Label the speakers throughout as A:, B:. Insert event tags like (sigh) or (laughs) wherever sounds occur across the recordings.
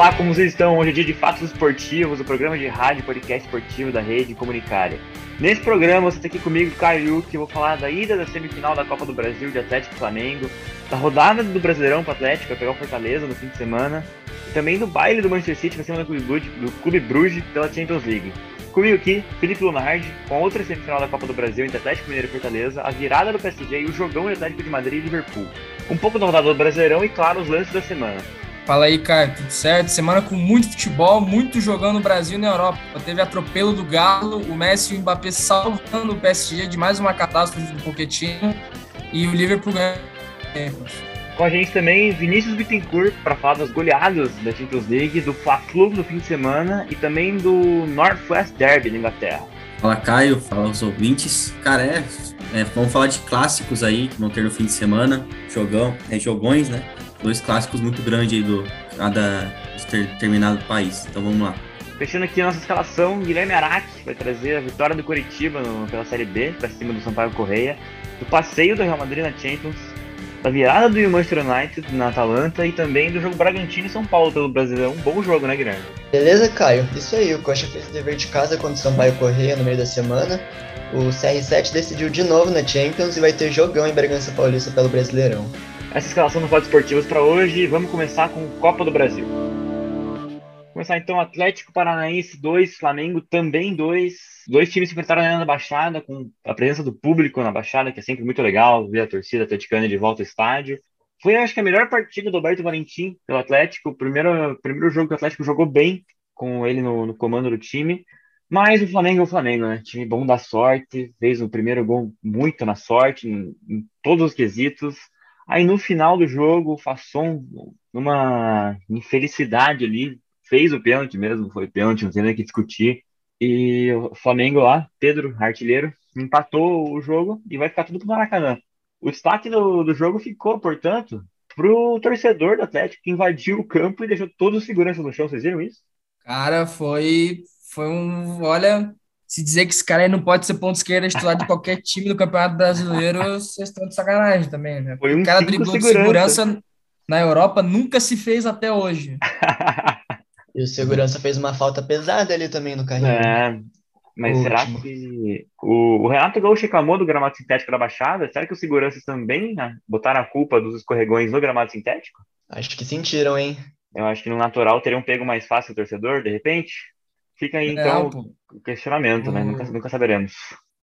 A: Olá, como vocês estão? Hoje é dia de Fatos Esportivos, o programa de rádio podcast esportivo da rede comunitária. Nesse programa, você está aqui comigo, Caio, que eu vou falar da ida da semifinal da Copa do Brasil de Atlético e Flamengo, da rodada do Brasileirão para Atlético, vai pegar o Fortaleza no fim de semana, e também do baile do Manchester City na semana do Clube, do Bruges pela Champions League. Comigo aqui, Felipe Lunardi, com a outra semifinal da Copa do Brasil entre Atlético Mineiro e Fortaleza, a virada do PSG e o jogão de Atlético de Madrid e Liverpool. Um pouco da rodada do Brasileirão e, claro, os lances da semana.
B: Fala aí, Caio, tudo certo? Semana com muito futebol, muito jogando no Brasil e na Europa. Teve atropelo do Galo, o Messi e o Mbappé salvando o PSG de mais uma catástrofe do Pochettino e o Liverpool ganhando.
A: Com a gente também Vinícius Bittencourt para falar das goleadas da Champions League, do Fla-Flu do fim de semana e também do Northwest Derby da Inglaterra.
C: Fala Caio, fala os ouvintes. Cara, é, é, vamos falar de clássicos aí que vão ter no fim de semana, jogão, é jogões, né? Dois clássicos muito grandes aí do cada determinado país. Então vamos lá.
A: Fechando aqui a nossa escalação, Guilherme Araque vai trazer a vitória do Curitiba no, pela Série B, para cima do Sampaio Correia, do passeio do Real Madrid na Champions, da virada do Manchester United na Atalanta e também do jogo Bragantino e São Paulo pelo Brasileirão. Um bom jogo, né, Guilherme?
D: Beleza, Caio? Isso aí, o Coxa fez dever de casa contra o Sampaio Correia no meio da semana. O CR7 decidiu de novo na Champions e vai ter jogão em Bragança Paulista pelo Brasileirão
A: essa escalação no Fotos Esportivos para hoje. Vamos começar com Copa do Brasil. Começar então Atlético Paranaense 2, Flamengo também 2. Dois times se enfrentaram na Baixada, com a presença do público na Baixada, que é sempre muito legal ver a torcida atleticana de volta ao estádio. Foi, acho que, a melhor partida do Alberto Valentim pelo Atlético. O primeiro, primeiro jogo que o Atlético jogou bem, com ele no, no comando do time. Mas o Flamengo é o Flamengo, né? Time bom da sorte, fez o primeiro gol muito na sorte, em, em todos os quesitos. Aí no final do jogo, o Fasson, numa infelicidade ali, fez o pênalti mesmo, foi pênalti, não tem nem o que discutir. E o Flamengo lá, Pedro, artilheiro, empatou o jogo e vai ficar tudo pro Maracanã. O destaque do, do jogo ficou, portanto, pro torcedor do Atlético que invadiu o campo e deixou todos os seguranças no chão. Vocês viram isso?
B: Cara, foi, foi um. Olha, se dizer que esse cara aí não pode ser ponto esquerda titular de qualquer time do Campeonato Brasileiro, vocês estão de sacanagem também, né?
A: Foi um
B: o cara driblou de segurança na Europa nunca se fez até hoje. (laughs)
D: e o segurança fez uma falta pesada ali também no carrinho.
A: É, mas o será último. que o, o Renato Gaúcho reclamou do gramado sintético da Baixada? Será que os seguranças também né, botaram a culpa dos escorregões no gramado sintético?
D: Acho que sentiram, hein?
A: Eu acho que no natural teriam pego mais fácil o torcedor, de repente. Fica aí, então, é, o questionamento, né? Nunca, nunca saberemos.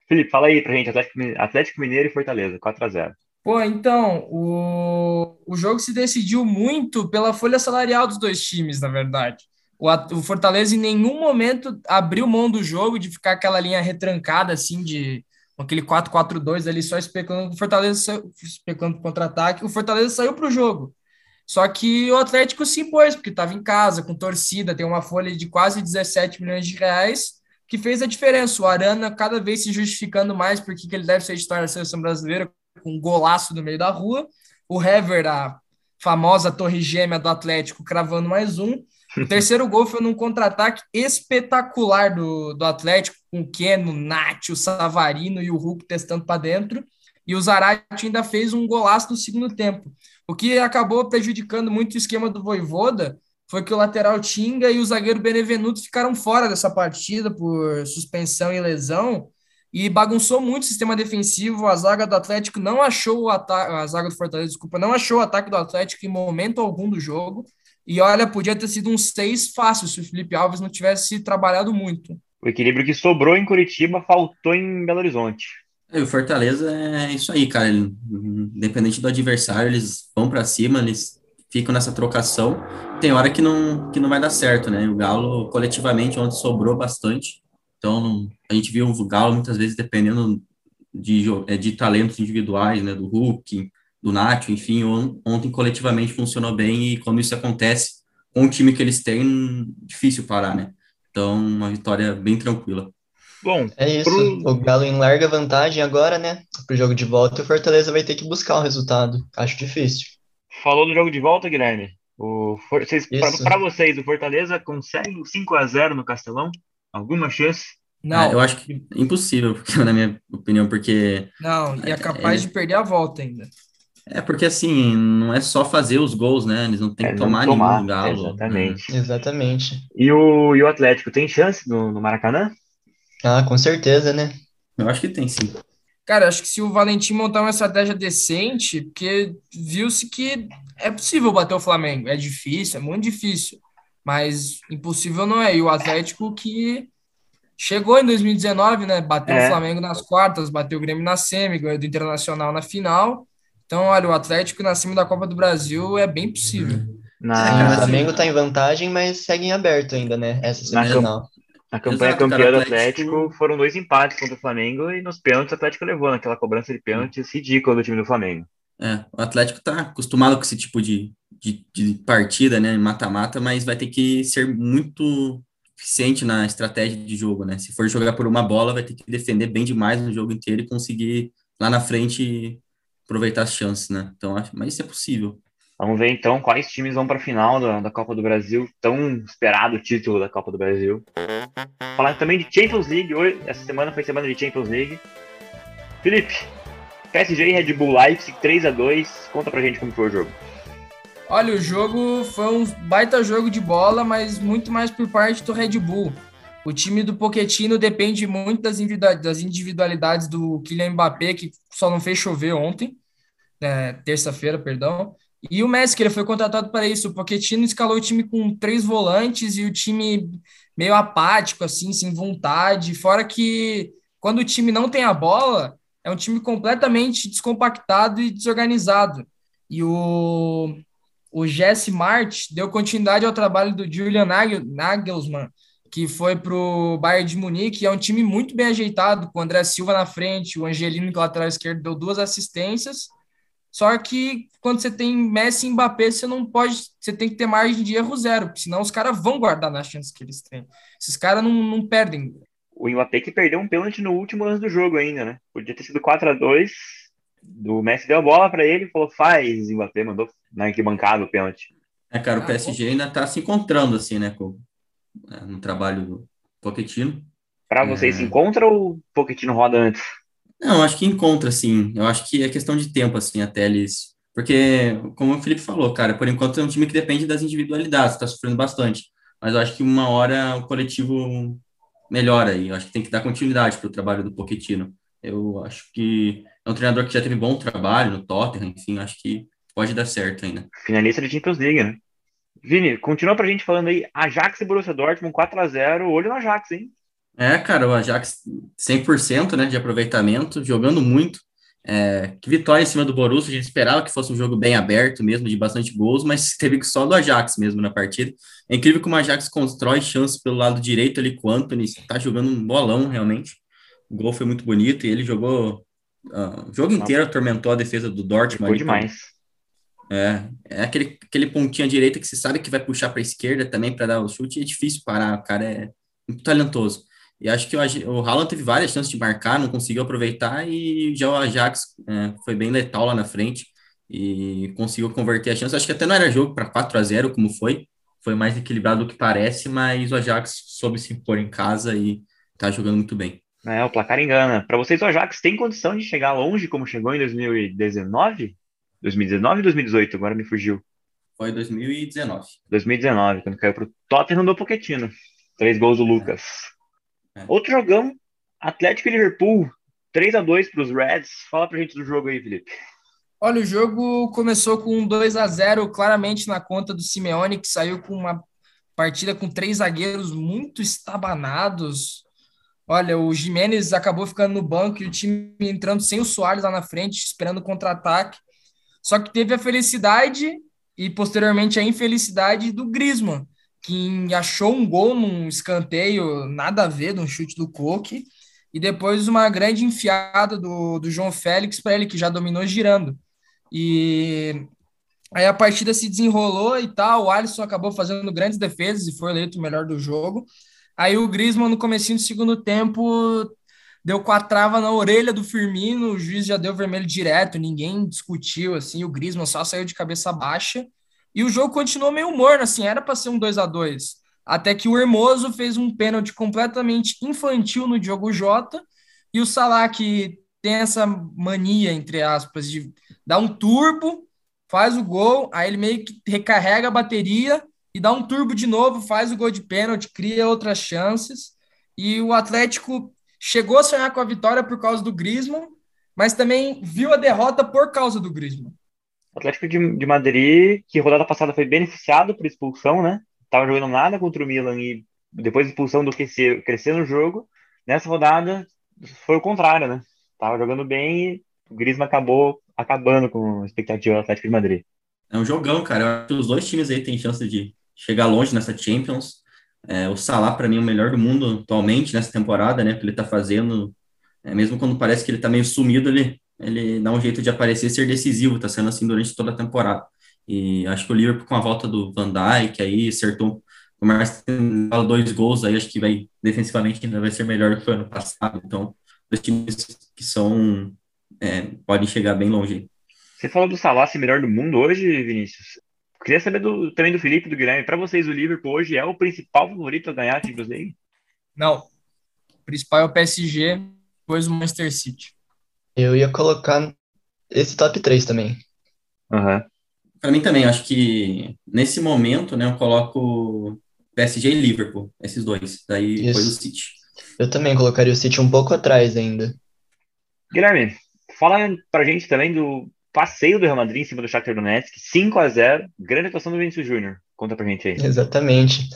A: Felipe, fala aí pra gente, Atlético, Atlético Mineiro e Fortaleza, 4x0.
B: Pô, então, o, o jogo se decidiu muito pela folha salarial dos dois times, na verdade. O, o Fortaleza em nenhum momento abriu mão do jogo, de ficar aquela linha retrancada, assim, de aquele 4-4-2 ali, só especulando o Fortaleza, especulando contra-ataque. O Fortaleza saiu pro jogo. Só que o Atlético se impôs, porque estava em casa, com torcida, tem uma folha de quase 17 milhões de reais, que fez a diferença. O Arana cada vez se justificando mais porque ele deve ser titular da seleção brasileira, com um golaço no meio da rua. O Hever, a famosa torre gêmea do Atlético, cravando mais um. O (laughs) terceiro gol foi num contra-ataque espetacular do, do Atlético, com o Keno, o Nath, o Savarino e o Hulk testando para dentro. E o Zarate ainda fez um golaço no segundo tempo. O que acabou prejudicando muito o esquema do Voivoda foi que o lateral Tinga e o zagueiro Benevenuto ficaram fora dessa partida por suspensão e lesão e bagunçou muito o sistema defensivo. A zaga do Atlético não achou o ataque, a zaga do Fortaleza, desculpa, não achou o ataque do Atlético em momento algum do jogo. E olha, podia ter sido um seis fácil se o Felipe Alves não tivesse trabalhado muito.
A: O equilíbrio que sobrou em Curitiba faltou em Belo Horizonte.
C: É, o Fortaleza é isso aí, cara. Independente do adversário, eles vão para cima, eles ficam nessa trocação. Tem hora que não, que não vai dar certo, né? O Galo, coletivamente, ontem sobrou bastante. Então, a gente viu o Galo muitas vezes dependendo de, é, de talentos individuais, né? Do Hulk, do Nacho, enfim. Ontem, coletivamente, funcionou bem e quando isso acontece com o time que eles têm, difícil parar, né? Então, uma vitória bem tranquila.
D: Bom, é isso. Pro... O Galo em larga vantagem agora, né? Pro jogo de volta, o Fortaleza vai ter que buscar o um resultado. Acho difícil.
A: Falou do jogo de volta, Guilherme. O For... vocês, para vocês, o Fortaleza consegue 5 a 0 no Castelão? Alguma chance?
C: Não. Ah, eu acho que é impossível, (laughs) na minha opinião, porque.
B: Não, e é capaz é... de perder a volta ainda.
C: É, porque assim, não é só fazer os gols, né? Eles não têm
A: É,
C: que tomar
A: tomar,
C: nenhum galo. né?
A: Exatamente.
D: Exatamente.
A: E o, e o Atlético tem chance no, no Maracanã?
D: Ah, com certeza, né?
C: Eu acho que tem sim.
B: Cara, acho que se o Valentim montar uma estratégia decente, porque viu-se que é possível bater o Flamengo. É difícil, é muito difícil, mas impossível não é. E o Atlético que chegou em 2019, né? Bateu
A: É.
B: o Flamengo nas quartas, bateu o Grêmio na semi, ganhou do Internacional na final. Então, olha, o Atlético na cima da Copa do Brasil é bem possível.
A: Na,
C: cara,
D: o Flamengo tá em vantagem, mas segue em aberto ainda, né? Essa
A: Na
D: semifinal.
A: Na campanha
C: Exato,
A: campeã do
C: Atlético-
A: Atlético foram dois empates contra o Flamengo e nos pênaltis o Atlético levou naquela cobrança de pênaltis ridícula do time do Flamengo.
C: É, o Atlético tá acostumado com esse tipo de, de, de partida, né? Mata-mata, mas vai ter que ser muito eficiente na estratégia de jogo, né? Se for jogar por uma bola, vai ter que defender bem demais no jogo inteiro e conseguir lá na frente aproveitar as chances, né? Então, acho, mas isso é possível.
A: Vamos ver então quais times vão para a final da, da Copa do Brasil, tão esperado título da Copa do Brasil. Falar também de Champions League, hoje, essa semana foi semana de Champions League. Felipe, PSG e Red Bull Leipzig 3 a 2 conta pra gente como foi o jogo.
B: Olha, o jogo foi um baita jogo de bola, mas muito mais por parte do Red Bull. O time do Pochettino depende muito das individualidades do Kylian Mbappé, que só não fez chover ontem, né, terça-feira, perdão. E o Messi, que ele foi contratado para isso. O Pochettino escalou o time com três volantes e o time meio apático, assim, sem vontade. Fora que quando o time não tem a bola, é um time completamente descompactado e desorganizado. E o, o Jesse Mart deu continuidade ao trabalho do Julian Nagel- Nagelsmann, que foi para o Bayern de Munique, é um time muito bem ajeitado, com o André Silva na frente, o Angelino, que é lateral esquerdo, deu duas assistências. Só que quando você tem Messi e Mbappé, você não pode, você tem que ter margem de erro zero, porque senão os caras vão guardar nas chances que eles têm. Esses caras não, não perdem.
A: O Mbappé que perdeu um pênalti no último lance do jogo ainda, né? Podia ter sido 4 a 2 O Messi deu a bola pra ele e falou: faz, Mbappé, mandou na arquibancada o pênalti.
C: É, cara, o
B: Ah,
C: PSG ainda tá se encontrando, assim, né? Com, é, no trabalho do Pochettino.
A: Pra
C: É.
A: vocês, se encontra ou o Pochettino roda antes?
C: Não, acho que encontra, sim. Eu acho que é questão de tempo, assim, até eles. Porque, como o Felipe falou, cara, por enquanto é um time que depende das individualidades, tá sofrendo bastante. Mas eu acho que uma hora o coletivo melhora e eu acho que tem que dar continuidade pro trabalho do Pochettino. Eu acho que é um treinador que já teve bom trabalho no Tottenham, enfim, acho que pode dar certo ainda.
A: Finalista de Champions League, né? Vini, continua pra gente falando aí. Ajax e Borussia Dortmund 4x0. Olho no Ajax, hein?
C: É, cara, o Ajax 100% né, de aproveitamento, jogando muito. É, que vitória em cima do Borussia, a gente esperava que fosse um jogo bem aberto mesmo, de bastante gols, mas (laughs) teve só do Ajax mesmo na partida. É incrível como o Ajax constrói chances pelo lado direito ali com o Antony, tá jogando um bolão realmente. O gol foi muito bonito e ele jogou ah, o jogo inteiro, atormentou a defesa do Dortmund. Ali,
A: demais.
C: é, é aquele, aquele pontinho à direita que você sabe que vai puxar para a esquerda também para dar o chute, é difícil parar, o cara é muito talentoso. E acho que o, o Haaland teve várias chances de marcar, não conseguiu aproveitar, e já o Ajax é, foi bem letal lá na frente e conseguiu converter a chance. Acho que até não era jogo para 4 a 0 como foi, foi mais equilibrado do que parece, mas o Ajax soube se impor em casa e tá jogando muito bem.
A: É, o placar engana. Pra vocês, o Ajax tem condição de chegar longe como chegou em 2019? 2019 ou 2018? Agora me fugiu.
C: Foi 2019.
A: 2019, quando caiu pro Tottenham do Pochettino. Três gols do Lucas.
C: É.
A: Outro jogão, Atlético e Liverpool. 3 a 2 pros Reds. Fala pra gente do jogo aí, Felipe.
B: Olha, o jogo começou com um 2 a 0 claramente na conta do Simeone, que saiu com uma partida com três zagueiros muito estabanados. Olha, o Jimenez acabou ficando no banco e o time entrando sem o Soares lá na frente, esperando o contra-ataque. Só que teve a felicidade e posteriormente a infelicidade do Griezmann, que achou um gol num escanteio, nada a ver, num chute do Coque, e depois uma grande enfiada do, do João Félix para ele, que já dominou girando. E aí a partida se desenrolou e tal, o Alisson acabou fazendo grandes defesas e foi eleito o melhor do jogo. Aí o Griezmann, no comecinho do segundo tempo, deu com a trava na orelha do Firmino, o juiz já deu vermelho direto, ninguém discutiu, assim, o Griezmann só saiu de cabeça baixa. E o jogo continuou meio morno, assim, era para ser um 2 a 2 Até que o Hermoso fez um pênalti completamente infantil no Diogo Jota, e o Salah, que tem essa mania, entre aspas, de dar um turbo, faz o gol, aí ele meio que recarrega a bateria e dá um turbo de novo, faz o gol de pênalti, cria outras chances. E o Atlético chegou a sonhar com a vitória por causa do Griezmann, mas também viu a derrota por causa do Griezmann.
A: Atlético de, de Madrid, que rodada passada foi beneficiado por expulsão, né? Tava jogando nada contra o Milan e depois expulsão do que crescer no jogo. Nessa rodada foi o contrário, né? Tava jogando bem e o Griezmann acabou acabando com a expectativa do Atlético de Madrid.
C: É um jogão, cara. Eu acho que os dois times aí têm chance de chegar longe nessa Champions. É, o Salah, para mim, é o melhor do mundo atualmente nessa temporada, né? Que ele tá fazendo. É, mesmo quando parece que ele tá meio sumido, ele, ele dá um jeito de aparecer e ser decisivo. Tá sendo assim durante toda a temporada. E acho que o Liverpool, com a volta do Van Dijk, aí acertou. O Marcelo dois gols aí, acho que vai defensivamente ainda vai ser melhor do que foi ano passado. Então, dois times que são é, podem chegar bem longe.
A: Você falou do Salah ser melhor do mundo hoje, Vinícius. Queria saber do, também do Felipe e do Guilherme. Para vocês, o Liverpool hoje é o principal favorito a ganhar a Champions League?
B: Não. O principal é o PSG, depois o Manchester City.
D: Eu ia colocar esse top 3 também.
A: Uhum.
C: Para mim também, acho que nesse momento, né, eu coloco PSG e Liverpool, esses dois. Daí Isso. depois o City.
D: Eu também colocaria o City um pouco atrás ainda.
A: Guilherme, fala pra gente também do passeio do Real Madrid em cima do Shakhtar Donetsk, 5 a 0 grande atuação do Vinícius Júnior. Conta pra gente aí.
D: Exatamente.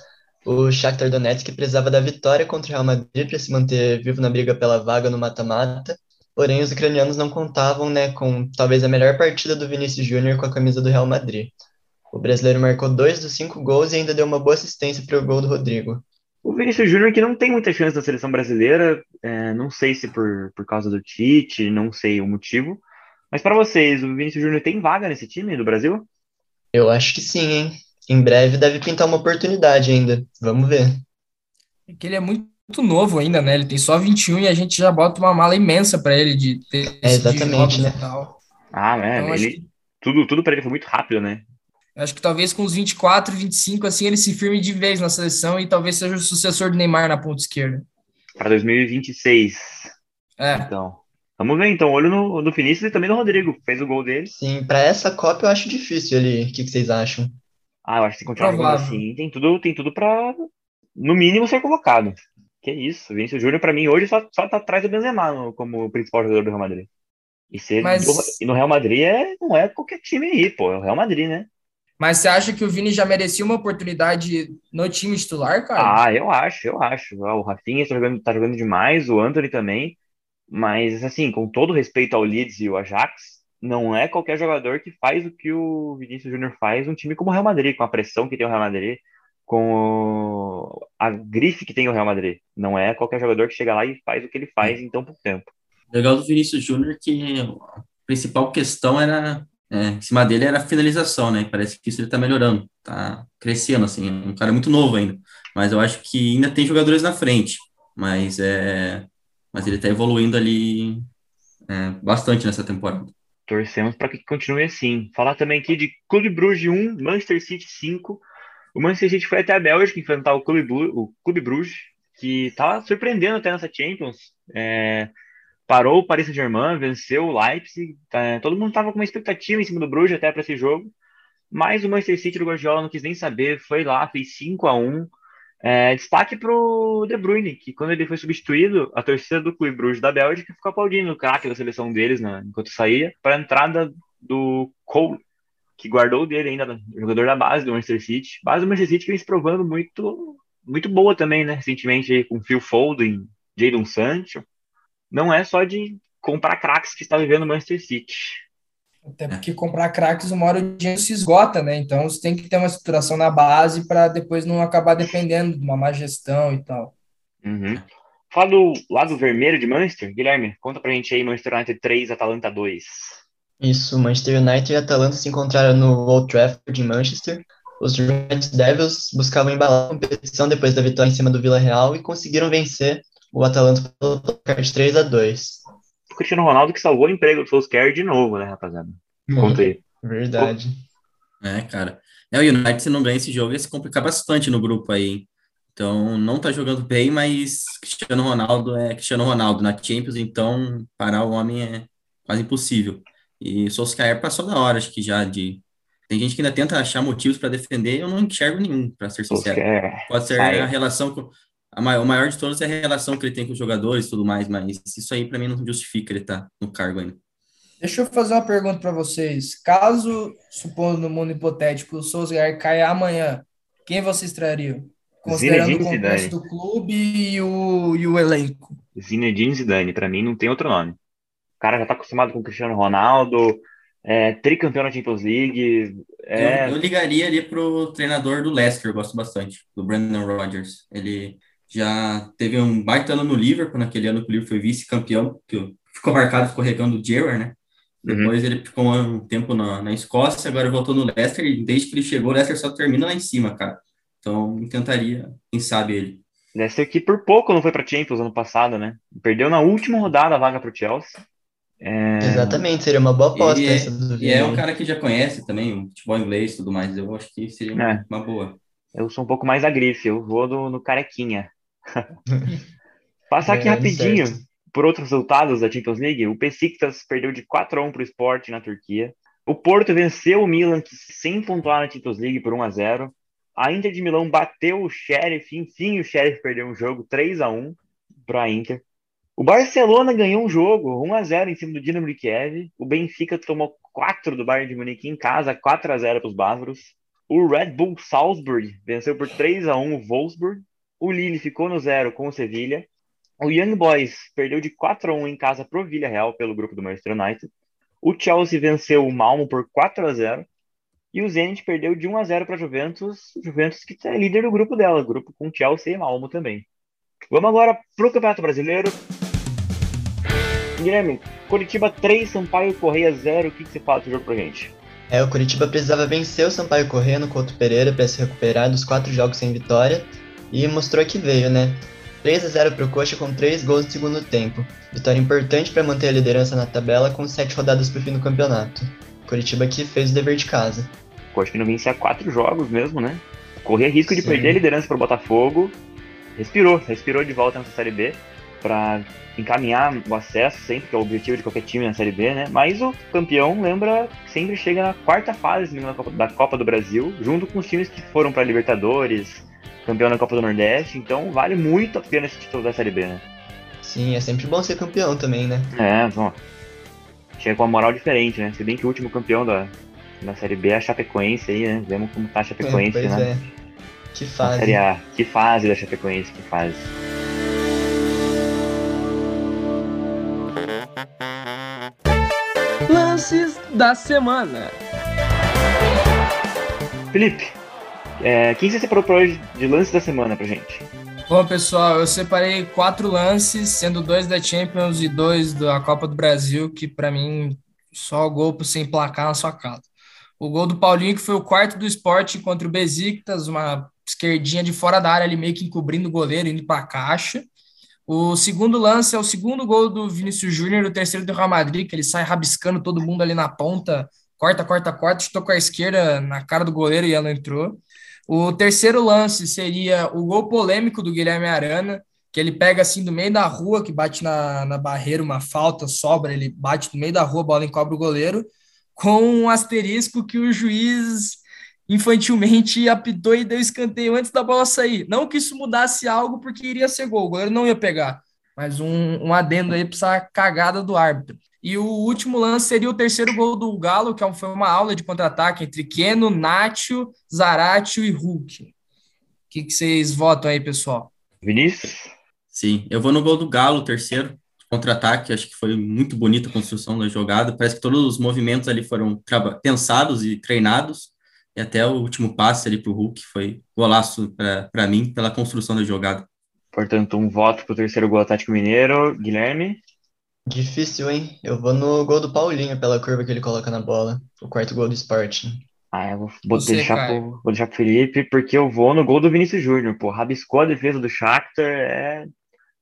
D: O Shakhtar Donetsk precisava da vitória contra o Real Madrid para se manter vivo na briga pela vaga no mata-mata, porém os ucranianos não contavam né, com talvez a melhor partida do Vinícius Júnior com a camisa do Real Madrid. O brasileiro marcou dois dos cinco gols e ainda deu uma boa assistência para o gol do Rodrigo.
A: O Vinícius Júnior que não tem muita chance na seleção brasileira, é, não sei se por, por causa do Tite, não sei o motivo, mas para vocês, o Vinícius Júnior tem vaga nesse time do Brasil?
D: Eu acho que sim, hein? Em breve deve pintar uma oportunidade ainda. Vamos ver.
B: É que ele é muito novo ainda, né? Ele tem só 21 e a gente já bota uma mala imensa para ele de ter
D: é, exatamente, né?
A: Ah, né? Então, ele, que... tudo, tudo para ele foi muito rápido, né?
B: Acho que talvez com os 24, 25, assim, ele se firme de vez na seleção e talvez seja o sucessor do Neymar na ponta esquerda.
A: Para 2026. É. Então. Vamos ver então, olho no, no Vinícius e também no Rodrigo, fez o gol dele.
D: Sim, para essa Copa eu acho difícil ali. O que, que vocês acham?
A: Ah, eu acho que se continuar jogando assim, tem tudo, tem tudo para no mínimo ser convocado. Que isso, Vinícius Júnior para mim hoje só, só tá atrás do Benzema no, como principal jogador do Real Madrid. E, ser Mas... no Real Madrid é, não é qualquer time aí, pô, é o Real Madrid, né?
B: Mas você acha que o Vini já merecia uma oportunidade no time titular, cara?
A: Ah, eu acho, eu acho. O Rafinha tá jogando, tá jogando demais, o Anthony também. Mas, assim, com todo respeito ao Leeds e o Ajax, não é qualquer jogador que faz o que o Vinícius Júnior faz um time como o Real Madrid, com a pressão que tem o Real Madrid, com a grife que tem o Real Madrid. Não é qualquer jogador que chega lá e faz o que ele faz em tão pouco tempo.
C: Legal do Vinícius Júnior que a principal questão era é, em cima dele era a finalização, né? Parece que isso ele tá melhorando, tá crescendo, assim, um cara muito novo ainda. Mas eu acho que ainda tem jogadores na frente. Mas é, mas ele está evoluindo ali é, bastante nessa temporada.
A: Torcemos para que continue assim. Falar também aqui de Clube Bruges 1, Manchester City 5. O Manchester City foi até a Bélgica enfrentar o Clube, o Clube Bruges, que está surpreendendo até nessa Champions. É, parou o Paris Saint-Germain, venceu o Leipzig. Tá, todo mundo estava com uma expectativa em cima do Bruges até para esse jogo. Mas o Manchester City do Guardiola não quis nem saber, foi lá, fez 5 a 1 é, destaque para o De Bruyne, que quando ele foi substituído, a torcida do Clube Bruges da Bélgica ficou aplaudindo o craque da seleção deles né, enquanto saía, para a entrada do Cole, que guardou dele ainda, jogador da base do Manchester City. Base do Manchester City que vem se provando muito, muito boa também, né? Recentemente com Phil Foden, Jadon Sancho. Não é só de comprar craques que está vivendo o Manchester City.
B: Até porque comprar craques, uma hora o dinheiro se esgota, né? Então você tem que ter uma estruturação na base para depois não acabar dependendo de uma má gestão e tal.
A: Uhum. Fala do lado vermelho de Manchester, Guilherme, conta pra gente aí Manchester United 3, Atalanta 2.
D: Isso, Manchester United e Atalanta se encontraram no Old Trafford em Manchester. Os Red Devils buscavam embalar a competição depois da vitória em cima do Vila Real e conseguiram vencer o Atalanta pelo placar de 3 a 2.
A: Cristiano Ronaldo que salvou o emprego do Solskjaer de novo, né, rapaziada? Conta aí.
D: Verdade.
C: É, cara. É, o United, se não ganha esse jogo, ia se complicar bastante no grupo aí. Então, não tá jogando bem, mas Cristiano Ronaldo é Cristiano Ronaldo na Champions, então parar o homem é quase impossível. E Solskjaer passou da hora, acho que já de. Tem gente que ainda tenta achar motivos para defender, eu não enxergo nenhum, para ser sincero. Pode ser a relação com. A maior, o maior de todos é a relação que ele tem com os jogadores e tudo mais, mas isso aí para mim não justifica ele estar tá no cargo ainda.
B: Deixa eu fazer uma pergunta para vocês. Caso, supondo no mundo hipotético, o Solskjaer caia amanhã, quem vocês trariam? Considerando o contexto do clube e o, e o elenco.
A: Zinedine Zidane, para mim não tem outro nome. O cara já tá acostumado com o Cristiano Ronaldo, é, tricampeão na Champions League. É...
C: Eu, eu, ligaria ali pro treinador do Leicester, eu gosto bastante, do Brandon Rodgers. Ele já teve um baita ano no Liverpool, naquele ano que o Liverpool foi vice-campeão, que ficou marcado escorregando o Gerrard, né? Uhum. Depois uhum. ele ficou um tempo na, na Escócia, agora voltou no Leicester, e desde que ele chegou, o Leicester só termina lá em cima, cara. Então, tentaria, quem sabe ele.
A: Leicester que por pouco não foi para Champions ano passado, né? Perdeu na última rodada a vaga para o Chelsea.
D: É... Exatamente, seria uma boa aposta
C: e
D: é, essa
C: do E é um cara que já conhece também o futebol inglês e tudo mais. Eu acho que seria uma, é. uma, boa.
A: Eu sou um pouco mais da grife, eu vou do, no carequinha. (laughs) Passar aqui é, rapidinho certo. por outros resultados da Champions League. O Besiktas perdeu de 4 a 1 para o Sport na Turquia. O Porto venceu o Milan, que sem pontuar na Champions League por 1 a 0 a Inter de Milão bateu o Sheriff, enfim, o Sheriff perdeu um jogo 3 a 1 para a Inter. O Barcelona ganhou um jogo 1 a 0 em cima do Dinamo de Kiev. O Benfica tomou 4 do Bayern de Munique em casa, 4 a 0 para os bávaros. O Red Bull Salzburg venceu por 3 a 1 o Wolfsburg. O Lille ficou no zero com o Sevilha. O Young Boys perdeu de 4 a 1 em casa para o Villarreal pelo grupo do Manchester United. O Chelsea venceu o Malmo por 4 a 0 e o Zenit perdeu de 1 a 0 para a Juventus, Juventus que é líder do grupo dela, grupo com Chelsea e Malmo também. Vamos agora para o Campeonato Brasileiro. Guilherme, Curitiba 3, Sampaio Correia 0. O que, que você fala do jogo pra gente?
D: É, o Curitiba precisava vencer o Sampaio Correia no Couto Pereira para se recuperar dos quatro jogos sem vitória e mostrou que veio, né? 3 a 0 para o Coxa com 3 gols no segundo tempo. Vitória importante para manter a liderança na tabela com 7 rodadas para o fim do campeonato. Curitiba que fez o dever de casa.
A: Coxa que não vencia quatro jogos mesmo, né? Corria risco de Sim. perder a liderança para o Botafogo. Respirou, respirou de volta nessa Série B para encaminhar o acesso sempre, que é o objetivo de qualquer time na Série B, né? Mas o campeão, lembra, sempre chega na quarta fase da Copa, do Brasil, junto com os times que foram para Libertadores, campeão da Copa do Nordeste, então vale muito a pena esse título da Série B, né?
D: Sim, é sempre bom ser campeão também, né?
A: É, bom. Chega com uma moral diferente, né? Se bem que o último campeão da, da Série B é a Chapecoense aí, né? Vemos como tá a Chapecoense, é, né? É.
D: Que fase.
A: Série A. Que fase da Chapecoense, que fase.
B: Lances da semana.
A: Felipe, é, quem você separou para hoje de lances da semana pra gente?
B: Bom, pessoal, eu separei quatro lances, sendo dois da Champions e dois da Copa do Brasil, que para mim só gol sem placar na sua casa. O gol do Paulinho, que foi o quarto do esporte contra o Besiktas, uma esquerdinha de fora da área, ali meio que encobrindo o goleiro, indo para a caixa. O segundo lance é o segundo gol do Vinícius Júnior, o terceiro do Real Madrid, que ele sai rabiscando todo mundo ali na ponta, corta, corta, corta, chutou com a esquerda na cara do goleiro e ela entrou. O terceiro lance seria o gol polêmico do Guilherme Arana, que ele pega assim do meio da rua, que bate na, na barreira, uma falta, sobra, ele bate no meio da rua, a bola encobre o goleiro, com um asterisco que o juiz infantilmente apitou e deu escanteio antes da bola sair. Não que isso mudasse algo, porque iria ser gol, o goleiro não ia pegar, mas um, um adendo aí para essa cagada do árbitro. E o último lance seria o terceiro gol do Galo, que é foi uma aula de contra-ataque entre Keno, Nacho, Zaratio e Hulk. O que, que vocês votam aí, pessoal?
A: Vinícius?
C: Sim, eu vou no gol do Galo, terceiro. Contra-ataque, acho que foi muito bonita a construção da jogada. Parece que todos os movimentos ali foram pensados e treinados. E até o último passe ali para o Hulk foi golaço para mim pela construção da jogada.
A: Portanto, um voto para o terceiro gol Atlético Mineiro. Guilherme?
D: Difícil, hein? Eu vou no gol do Paulinho pela curva que ele coloca na bola. O quarto gol do Sporting.
A: Ah, eu vou, vou deixar, pro, vou deixar pro Felipe, porque eu vou no gol do Vinícius Júnior. Pô, rabiscou a defesa do Shakhtar, é...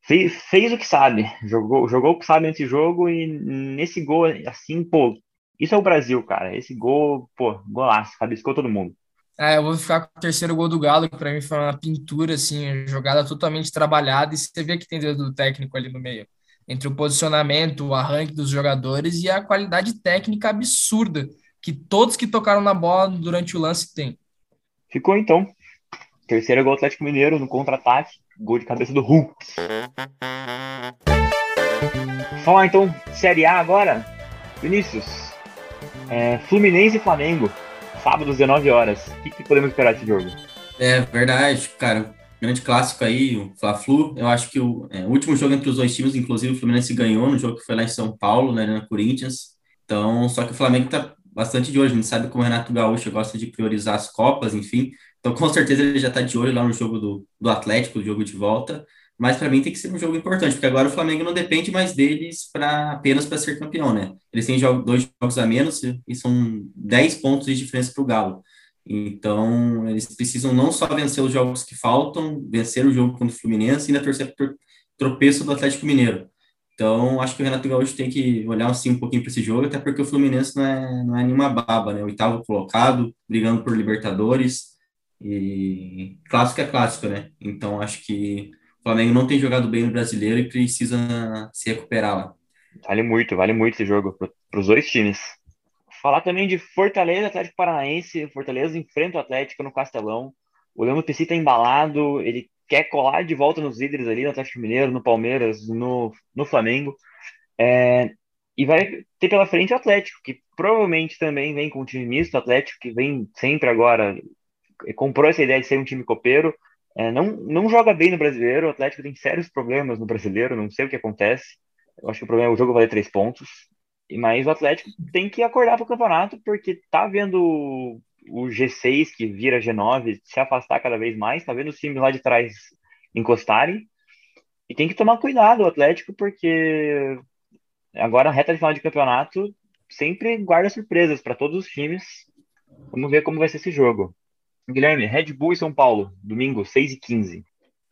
A: fez, fez o que sabe. Jogou, jogou o que sabe nesse jogo e nesse gol, assim, pô, isso é o Brasil, cara. Esse gol, pô, golaço, rabiscou todo mundo.
B: É, eu vou ficar com o terceiro gol do Galo, que para mim foi uma pintura, assim, jogada totalmente trabalhada, e você vê que tem dedo do técnico ali no meio. Entre o posicionamento, o arranque dos jogadores e a qualidade técnica absurda que todos que tocaram na bola durante o lance têm.
A: Ficou então. Terceiro gol do Atlético Mineiro no contra-ataque. Gol de cabeça do Hulk. Falar então Série A agora. Vinícius. É, Fluminense e Flamengo sábado às 19 horas. O que, que podemos esperar desse jogo?
C: É verdade, cara. Grande clássico aí, o Fla-Flu. Eu acho que o, é, o, último jogo entre os dois times, inclusive o Fluminense ganhou no jogo que foi lá em São Paulo, né, na Corinthians. Então, só que o Flamengo tá bastante de olho. A gente sabe como o Renato Gaúcho gosta de priorizar as Copas, enfim. Então, com certeza ele já tá de olho lá no jogo do, do Atlético, o jogo de volta. Mas para mim tem que ser um jogo importante, porque agora o Flamengo não depende mais deles para apenas para ser campeão, né? Eles têm jogo, dois jogos a menos e são 10 pontos de diferença para o Galo. Então, eles precisam não só vencer os jogos que faltam, vencer o jogo contra o Fluminense e ainda torcer por tropeço do Atlético Mineiro. Então, acho que o Renato Gaúcho tem que olhar assim um pouquinho para esse jogo, até porque o Fluminense não é, não é nenhuma baba, né? Oitavo colocado, brigando por Libertadores. E clássico é clássico, né? Então, acho que Flamengo não tem jogado bem no brasileiro e precisa se recuperar lá.
A: Vale muito, vale muito esse jogo para os dois times. Falar também de Fortaleza, Atlético Paranaense. Fortaleza enfrenta o Atlético no Castelão. O Leandro Pessi está embalado, ele quer colar de volta nos líderes ali no Atlético Mineiro, no Palmeiras, no, no Flamengo. É, e vai ter pela frente o Atlético, que provavelmente também vem com um time misto. O Atlético que vem sempre agora, comprou essa ideia de ser um time copeiro. É, não, não joga bem no brasileiro, o Atlético tem sérios problemas no brasileiro, não sei o que acontece. Eu acho que o problema é o jogo valer três pontos. Mas o Atlético tem que acordar para o campeonato, porque tá vendo o G6, que vira G9, se afastar cada vez mais, tá vendo os times lá de trás encostarem. E tem que tomar cuidado o Atlético, porque agora a reta de final de campeonato sempre guarda surpresas para todos os times. Vamos ver como vai ser esse jogo. Guilherme, Red Bull e São Paulo, domingo, 6 e 15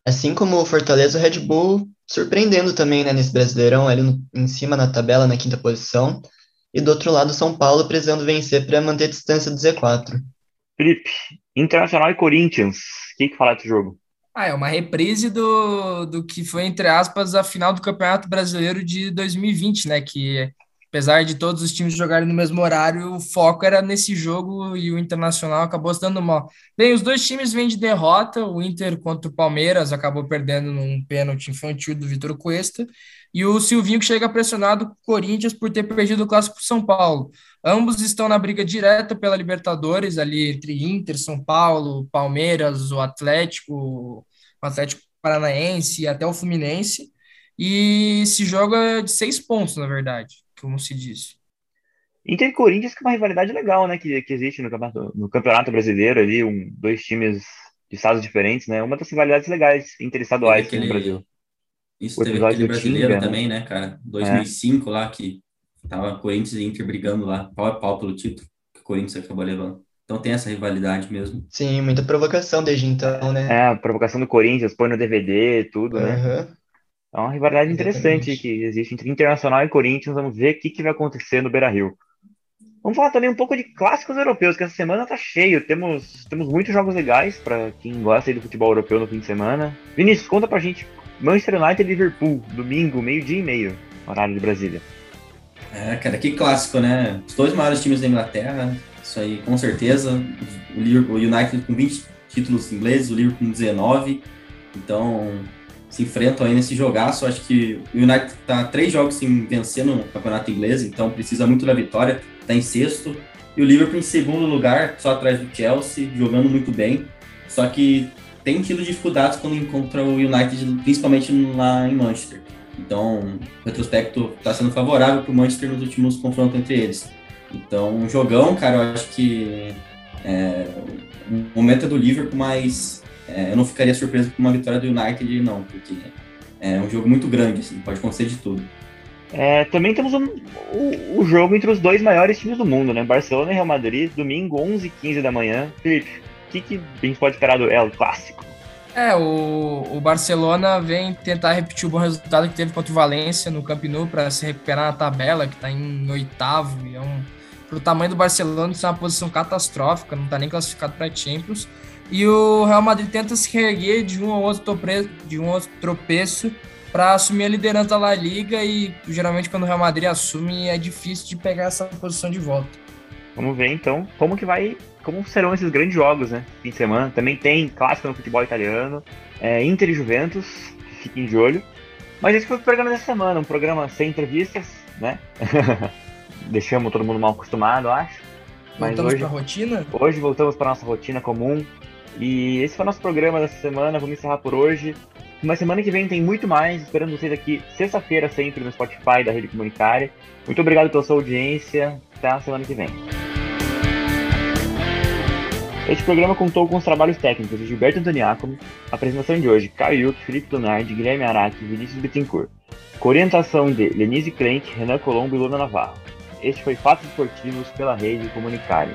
D: Assim como o Fortaleza, o Red Bull surpreendendo também né, nesse Brasileirão, ali no, em cima na tabela, na quinta posição. E do outro lado, São Paulo precisando vencer para manter a distância do Z4.
A: Felipe, Internacional e Corinthians, o que, que falar desse jogo?
B: Ah, é uma reprise do, do que foi, entre aspas, a final do Campeonato Brasileiro de 2020, né? Que apesar de todos os times jogarem no mesmo horário, o foco era nesse jogo e o Internacional acabou se dando mal. Bem, os dois times vêm de derrota, o Inter contra o Palmeiras acabou perdendo num pênalti infantil do Vitor Cuesta, e o Silvinho que chega pressionado com o Corinthians por ter perdido o clássico São Paulo. Ambos estão na briga direta pela Libertadores, ali entre Inter, São Paulo, Palmeiras, o Atlético, o Atlético Paranaense e até o Fluminense. E esse jogo é de seis pontos, na verdade como se diz.
A: Inter e Corinthians, que é uma rivalidade legal, né? Que, que existe no campeonato, no campeonato brasileiro ali, um, dois times de estados diferentes, né? Uma das rivalidades legais interestaduais aquele, no Brasil.
C: Isso o teve aquele brasileiro Tinga, né? também, né, cara? 2005 é. lá, que tava Corinthians e Inter brigando lá, pau a pau pelo título, que o Corinthians acabou levando. Então tem essa rivalidade mesmo.
D: Sim, muita provocação desde então, né?
A: É, a provocação do Corinthians, põe no DVD, tudo, uhum. né? É uma rivalidade interessante Exatamente. que existe entre Internacional e Corinthians. Vamos ver o que, que vai acontecer no Beira Rio. Vamos falar também um pouco de clássicos europeus, que essa semana tá cheio. Temos, temos muitos jogos legais para quem gosta do futebol europeu no fim de semana. Vinícius, conta pra gente. Manchester United e Liverpool, domingo, meio-dia e meio, horário de Brasília.
C: É, cara, que clássico, né? Os dois maiores times da Inglaterra, isso aí com certeza. O, United com 20 títulos ingleses, o Liverpool com 19. Então, se enfrentam aí nesse jogaço. Acho que o United está três jogos sem vencer no campeonato inglês, então precisa muito da vitória. Está em sexto. E o Liverpool em segundo lugar, só atrás do Chelsea, jogando muito bem. Só que tem tido dificuldades quando encontra o United, principalmente lá em Manchester. Então, o retrospecto está sendo favorável para o Manchester nos últimos confrontos entre eles. Então, um jogão, cara, eu acho que é, o momento é do Liverpool, mas é, eu não ficaria surpreso com uma vitória do United, não, porque é um jogo muito grande, assim, pode acontecer de tudo.
A: É, também temos um, o, o, jogo entre os dois maiores times do mundo, né? Barcelona e Real Madrid, domingo, 11 h 15 da manhã. Felipe, o que, que a gente pode esperar do El Clássico?
B: É, o, o Barcelona vem tentar repetir o bom resultado que teve contra o Valência no Camp Nou para se recuperar na tabela, que está em oitavo, e é um pro tamanho do Barcelona, isso é uma posição catastrófica, não tá nem classificado para Champions. E o Real Madrid tenta se reerguer de um ou outro, tropeço, de um outro tropeço para assumir a liderança da La Liga e geralmente quando o Real Madrid assume é difícil de pegar essa posição de volta.
A: Vamos ver então como que vai, como serão esses grandes jogos, né? Fim de semana. Também tem clássico no futebol italiano, é, Inter e Juventus, fiquem de olho. Mas esse foi o programa dessa semana, um programa sem entrevistas, né? (laughs) Deixamos todo mundo mal acostumado, acho.
B: Mas voltamos para a rotina?
A: Hoje voltamos para nossa rotina comum. E esse foi o nosso programa dessa semana. Vamos encerrar por hoje. Uma semana que vem tem muito mais. Esperando vocês aqui sexta-feira, sempre no Spotify da Rede Comunicare. Muito obrigado pela sua audiência. Até a semana que vem. Este programa contou com os trabalhos técnicos de Gilberto Antoniacomo, apresentação de hoje, Caio Yuki, Felipe Lunardi, Guilherme Araque e Vinícius Bittencourt, com orientação de Lenise Clenk, Renan Colombo e Luna Navarro. Este foi Fatos Esportivos pela Rede Comunicare.